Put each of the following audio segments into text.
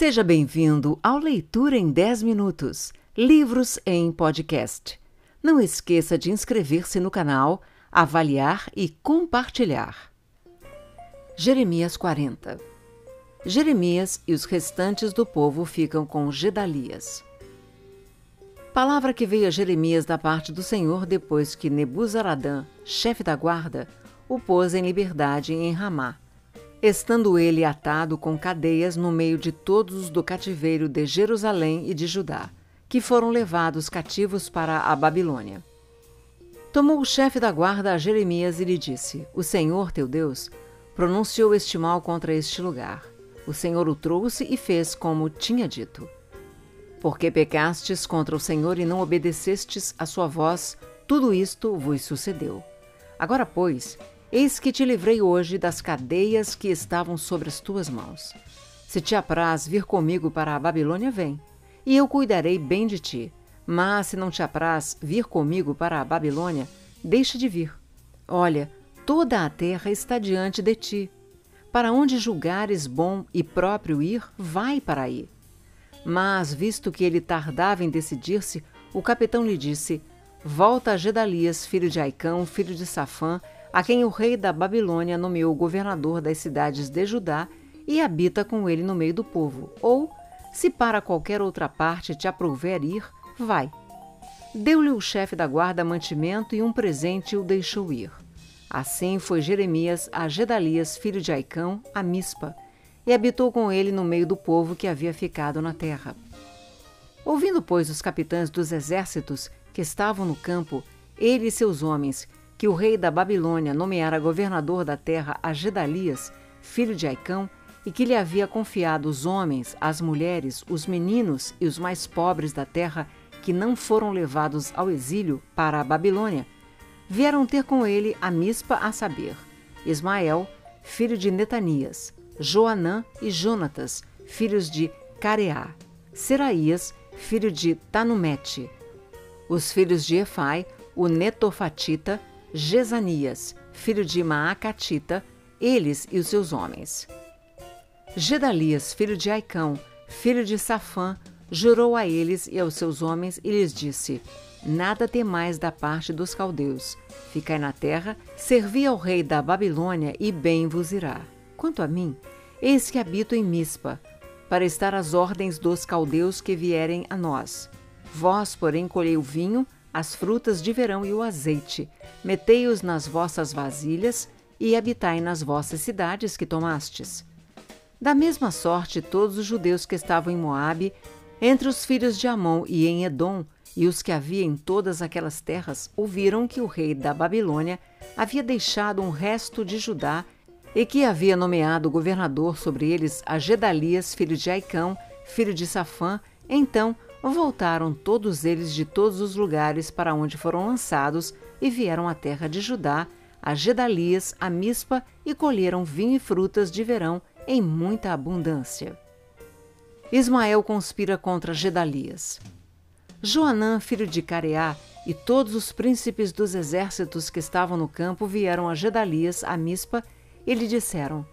Seja bem-vindo ao Leitura em 10 Minutos Livros em Podcast. Não esqueça de inscrever-se no canal, avaliar e compartilhar. Jeremias 40 Jeremias e os restantes do povo ficam com Gedalias. Palavra que veio a Jeremias da parte do Senhor depois que Nebuzaradã, chefe da guarda, o pôs em liberdade em Ramá estando ele atado com cadeias no meio de todos os do cativeiro de Jerusalém e de Judá, que foram levados cativos para a Babilônia. Tomou o chefe da guarda a Jeremias e lhe disse: O Senhor teu Deus pronunciou este mal contra este lugar. O Senhor o trouxe e fez como tinha dito. Porque pecastes contra o Senhor e não obedecestes a sua voz, tudo isto vos sucedeu. Agora, pois, Eis que te livrei hoje das cadeias que estavam sobre as tuas mãos. Se te apraz vir comigo para a Babilônia, vem, e eu cuidarei bem de ti. Mas se não te apraz vir comigo para a Babilônia, deixa de vir. Olha, toda a terra está diante de ti. Para onde julgares bom e próprio ir, vai para aí. Mas, visto que ele tardava em decidir-se, o capitão lhe disse: Volta a Gedalias, filho de Aicão, filho de Safã, a quem o rei da Babilônia nomeou governador das cidades de Judá e habita com ele no meio do povo. Ou, se para qualquer outra parte te aprouver ir, vai. Deu-lhe o chefe da guarda mantimento e um presente e o deixou ir. Assim foi Jeremias a Gedalias, filho de Aicão, a Mispa, e habitou com ele no meio do povo que havia ficado na terra. Ouvindo, pois, os capitães dos exércitos que estavam no campo, ele e seus homens, que o rei da Babilônia nomeara governador da terra a Gedalias, filho de Aicão, e que lhe havia confiado os homens, as mulheres, os meninos e os mais pobres da terra que não foram levados ao exílio para a Babilônia, vieram ter com ele a Mispa a saber, Ismael, filho de Netanias, Joanã e Jonatas, filhos de Careá, Seraías, filho de Tanumete, os filhos de Efai, o Netofatita, Gesanias, filho de Maacatita, eles e os seus homens. Gedalias, filho de Aicão, filho de Safã, jurou a eles e aos seus homens e lhes disse: Nada temais da parte dos caldeus. Ficai na terra, servi ao rei da Babilônia e bem vos irá. Quanto a mim, eis que habito em Mispa, para estar às ordens dos caldeus que vierem a nós. Vós, porém, colhei o vinho, as frutas de verão e o azeite. Metei-os nas vossas vasilhas e habitai nas vossas cidades que tomastes. Da mesma sorte, todos os judeus que estavam em Moabe, entre os filhos de Amon e em Edom, e os que havia em todas aquelas terras, ouviram que o rei da Babilônia havia deixado um resto de Judá e que havia nomeado governador sobre eles a Gedalias, filho de Aicão, filho de Safã. Então voltaram todos eles de todos os lugares para onde foram lançados e vieram à terra de Judá, a Gedalias, a Mispa, e colheram vinho e frutas de verão em muita abundância. Ismael conspira contra Gedalias. Joanã, filho de Careá, e todos os príncipes dos exércitos que estavam no campo vieram a Gedalias, a Mispa, e lhe disseram: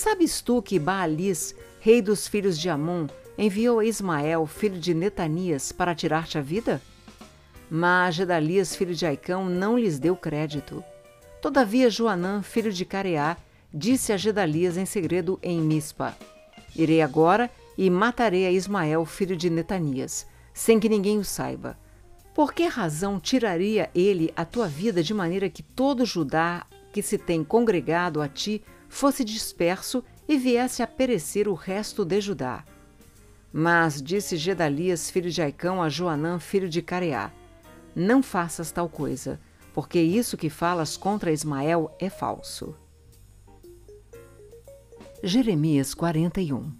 Sabes tu que Baalis, rei dos filhos de Amon, enviou a Ismael, filho de Netanias, para tirar-te a vida? Mas Gedalias, filho de Aicão, não lhes deu crédito. Todavia Joanã, filho de Careá, disse a Gedalias em segredo em Mispa: Irei agora e matarei a Ismael, filho de Netanias, sem que ninguém o saiba. Por que razão tiraria ele a tua vida de maneira que todo Judá que se tem congregado a ti fosse disperso e viesse a perecer o resto de Judá? Mas disse Gedalias, filho de Aicão, a Joanã, filho de Careá: Não faças tal coisa, porque isso que falas contra Ismael é falso. Jeremias 41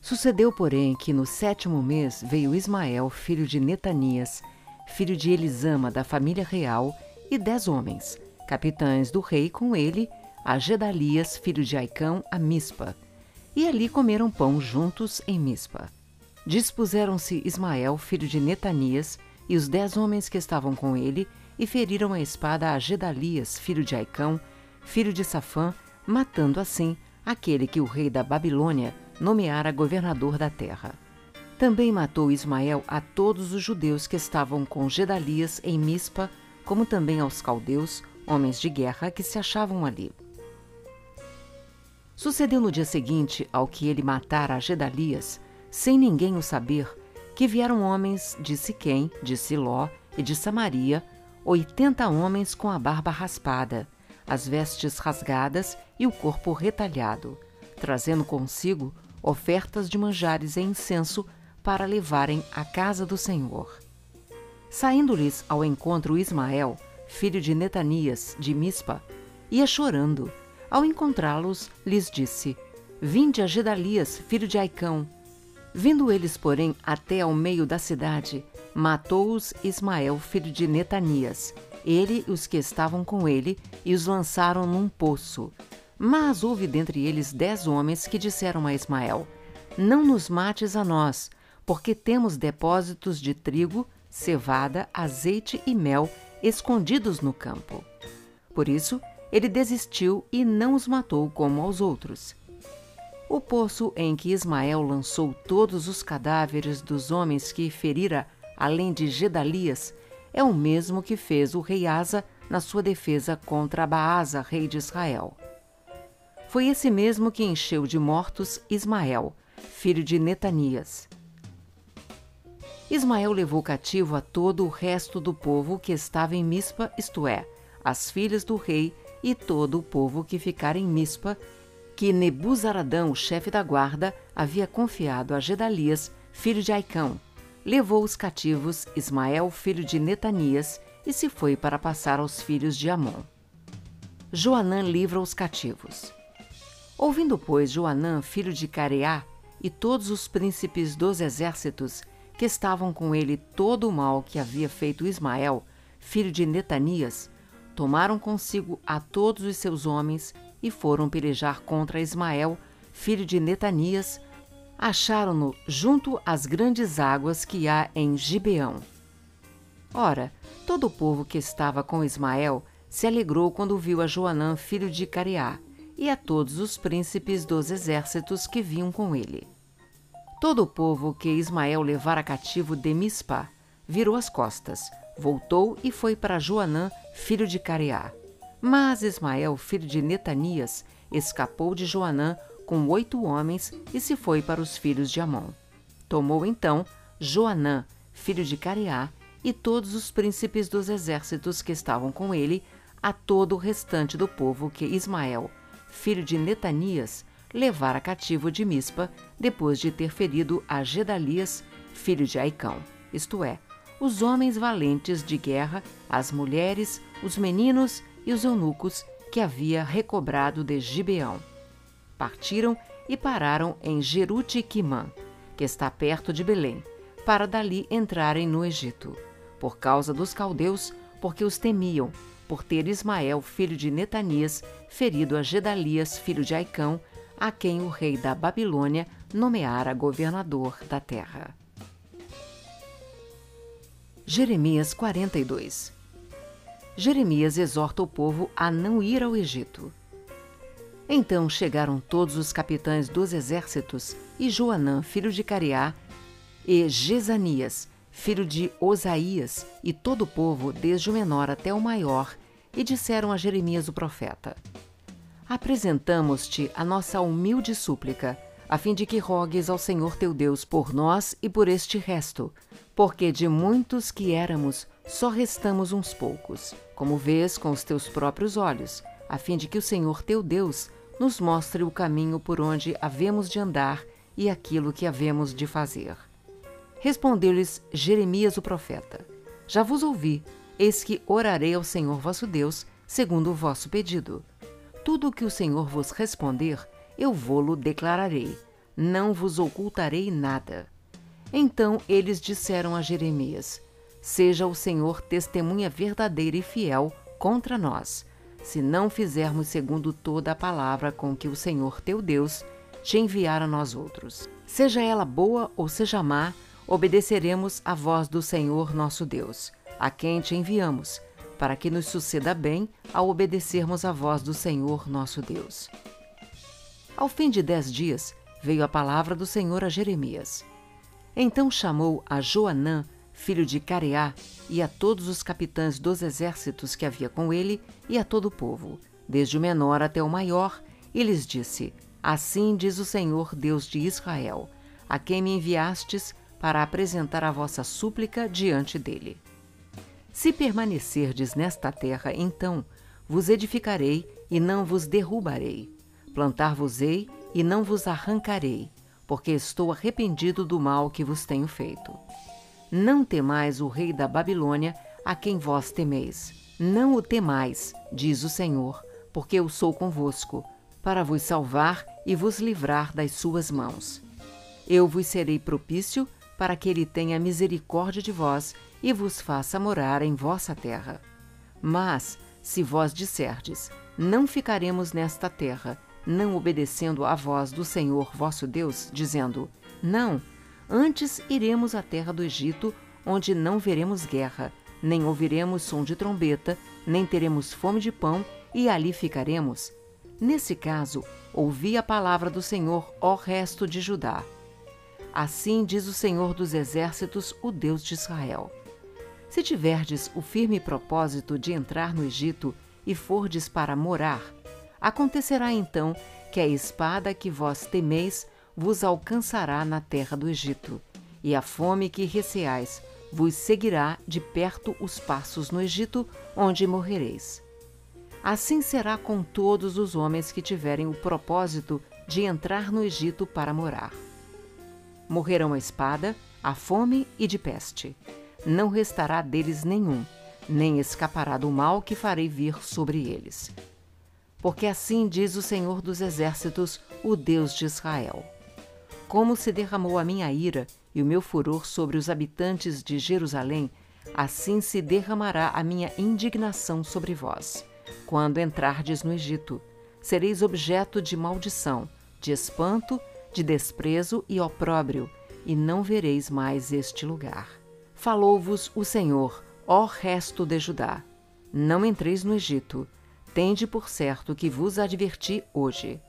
Sucedeu, porém, que no sétimo mês veio Ismael, filho de Netanias, filho de Elisama, da família real, e dez homens, capitães do rei com ele, a Gedalias, filho de Aicão, a Mispa, e ali comeram pão juntos em Mispa. Dispuseram-se Ismael, filho de Netanias, e os dez homens que estavam com ele, e feriram a espada a Gedalias, filho de Aicão, filho de Safã, matando assim aquele que o rei da Babilônia nomeara governador da terra. Também matou Ismael a todos os judeus que estavam com Gedalias em Mispa, como também aos caldeus, homens de guerra que se achavam ali. Sucedeu no dia seguinte ao que ele matara a Gedalias, sem ninguém o saber, que vieram homens de Siquém, de Siló e de Samaria, oitenta homens com a barba raspada, as vestes rasgadas e o corpo retalhado, trazendo consigo ofertas de manjares e incenso para levarem à casa do Senhor. Saindo-lhes ao encontro Ismael, filho de Netanias, de Mispa, ia chorando. Ao encontrá-los, lhes disse: Vinde a Gedalias, filho de Aicão. Vindo eles, porém, até ao meio da cidade, matou-os Ismael, filho de Netanias, ele e os que estavam com ele, e os lançaram num poço. Mas houve dentre eles dez homens que disseram a Ismael: Não nos mates a nós, porque temos depósitos de trigo, cevada, azeite e mel escondidos no campo. Por isso, ele desistiu e não os matou como aos outros. O poço em que Ismael lançou todos os cadáveres dos homens que ferira, além de Gedalias, é o mesmo que fez o rei Asa na sua defesa contra Baasa, rei de Israel. Foi esse mesmo que encheu de mortos Ismael, filho de Netanias. Ismael levou cativo a todo o resto do povo que estava em Mispa, isto é, as filhas do rei e todo o povo que ficara em Mispa, que Nebuzaradão, o chefe da guarda, havia confiado a Gedalias, filho de Aicão. Levou os cativos Ismael, filho de Netanias, e se foi para passar aos filhos de Amon. Joanã livra os cativos. Ouvindo, pois, Joanã, filho de Careá, e todos os príncipes dos exércitos que estavam com ele todo o mal que havia feito Ismael, filho de Netanias, tomaram consigo a todos os seus homens e foram pelejar contra Ismael, filho de Netanias, acharam-no junto às grandes águas que há em Gibeão. Ora, todo o povo que estava com Ismael se alegrou quando viu a Joanã, filho de Careá, e a todos os príncipes dos exércitos que vinham com ele. Todo o povo que Ismael levara cativo de Mispa virou as costas, voltou e foi para Joanã, filho de Careá. Mas Ismael, filho de Netanias, escapou de Joanã com oito homens e se foi para os filhos de Amon. Tomou então Joanã, filho de Careá, e todos os príncipes dos exércitos que estavam com ele, a todo o restante do povo que Ismael, filho de Netanias, levara cativo de Mispa, depois de ter ferido a Gedalias, filho de Aicão, isto é, os homens valentes de guerra, as mulheres, os meninos e os eunucos que havia recobrado de Gibeão. Partiram e pararam em Jerutiquimã, que está perto de Belém, para dali entrarem no Egito, por causa dos caldeus, porque os temiam, por ter Ismael, filho de Netanias, ferido a Gedalias, filho de Aicão, a quem o rei da Babilônia nomeara governador da terra. Jeremias 42 Jeremias exorta o povo a não ir ao Egito. Então chegaram todos os capitães dos exércitos e Joanã, filho de Careá, e Jezanias, filho de Osaías, e todo o povo, desde o menor até o maior, e disseram a Jeremias o profeta: apresentamos-te a nossa humilde súplica, a fim de que rogues ao Senhor teu Deus por nós e por este resto, porque de muitos que éramos, só restamos uns poucos, como vês com os teus próprios olhos, a fim de que o Senhor teu Deus nos mostre o caminho por onde havemos de andar e aquilo que havemos de fazer. Respondeu-lhes Jeremias o profeta: Já vos ouvi, eis que orarei ao Senhor vosso Deus, segundo o vosso pedido. Tudo o que o Senhor vos responder, eu vô-lo declararei. Não vos ocultarei nada. Então eles disseram a Jeremias: Seja o Senhor testemunha verdadeira e fiel contra nós, se não fizermos segundo toda a palavra com que o Senhor teu Deus te enviar a nós outros. Seja ela boa ou seja má, obedeceremos à voz do Senhor nosso Deus, a quem te enviamos, para que nos suceda bem ao obedecermos à voz do Senhor nosso Deus. Ao fim de dez dias, veio a palavra do Senhor a Jeremias. Então chamou a Joanã, filho de Careá, e a todos os capitães dos exércitos que havia com ele, e a todo o povo, desde o menor até o maior, e lhes disse: Assim diz o Senhor, Deus de Israel, a quem me enviastes para apresentar a vossa súplica diante dele. Se permanecerdes nesta terra, então vos edificarei e não vos derrubarei. Plantar-vos-ei e não vos arrancarei, porque estou arrependido do mal que vos tenho feito. Não temais o rei da Babilônia, a quem vós temeis. Não o temais, diz o Senhor, porque eu sou convosco, para vos salvar e vos livrar das suas mãos. Eu vos serei propício para que ele tenha misericórdia de vós e vos faça morar em vossa terra. Mas, se vós disserdes, não ficaremos nesta terra, não obedecendo à voz do Senhor vosso Deus, dizendo: Não, antes iremos à terra do Egito, onde não veremos guerra, nem ouviremos som de trombeta, nem teremos fome de pão, e ali ficaremos. Nesse caso, ouvi a palavra do Senhor, ó resto de Judá. Assim diz o Senhor dos Exércitos, o Deus de Israel. Se tiverdes o firme propósito de entrar no Egito e fordes para morar, acontecerá então que a espada que vós temeis vos alcançará na terra do Egito, e a fome que receais vos seguirá de perto os passos no Egito, onde morrereis. Assim será com todos os homens que tiverem o propósito de entrar no Egito para morar. Morrerão a espada, a fome e de peste não restará deles nenhum, nem escapará do mal que farei vir sobre eles. Porque assim diz o Senhor dos Exércitos, o Deus de Israel: Como se derramou a minha ira e o meu furor sobre os habitantes de Jerusalém, assim se derramará a minha indignação sobre vós. Quando entrardes no Egito, sereis objeto de maldição, de espanto, de desprezo e opróbrio, e não vereis mais este lugar. Falou-vos o Senhor, ó resto de Judá: Não entreis no Egito. Tende por certo que vos adverti hoje.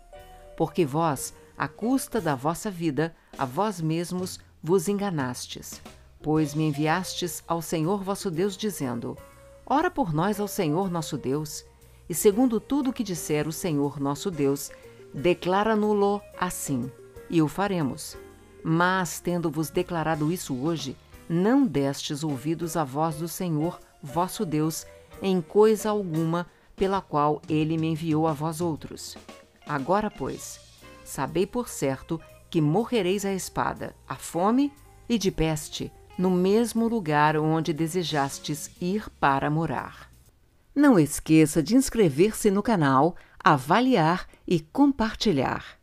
Porque vós, à custa da vossa vida, a vós mesmos vos enganastes. Pois me enviastes ao Senhor vosso Deus, dizendo: Ora por nós ao Senhor nosso Deus, e segundo tudo o que disser o Senhor nosso Deus, declara-no-lo assim, e o faremos. Mas, tendo-vos declarado isso hoje, não destes ouvidos à voz do Senhor, vosso Deus, em coisa alguma pela qual ele me enviou a vós outros. Agora, pois, sabei por certo que morrereis à espada, à fome e de peste, no mesmo lugar onde desejastes ir para morar. Não esqueça de inscrever-se no canal, avaliar e compartilhar.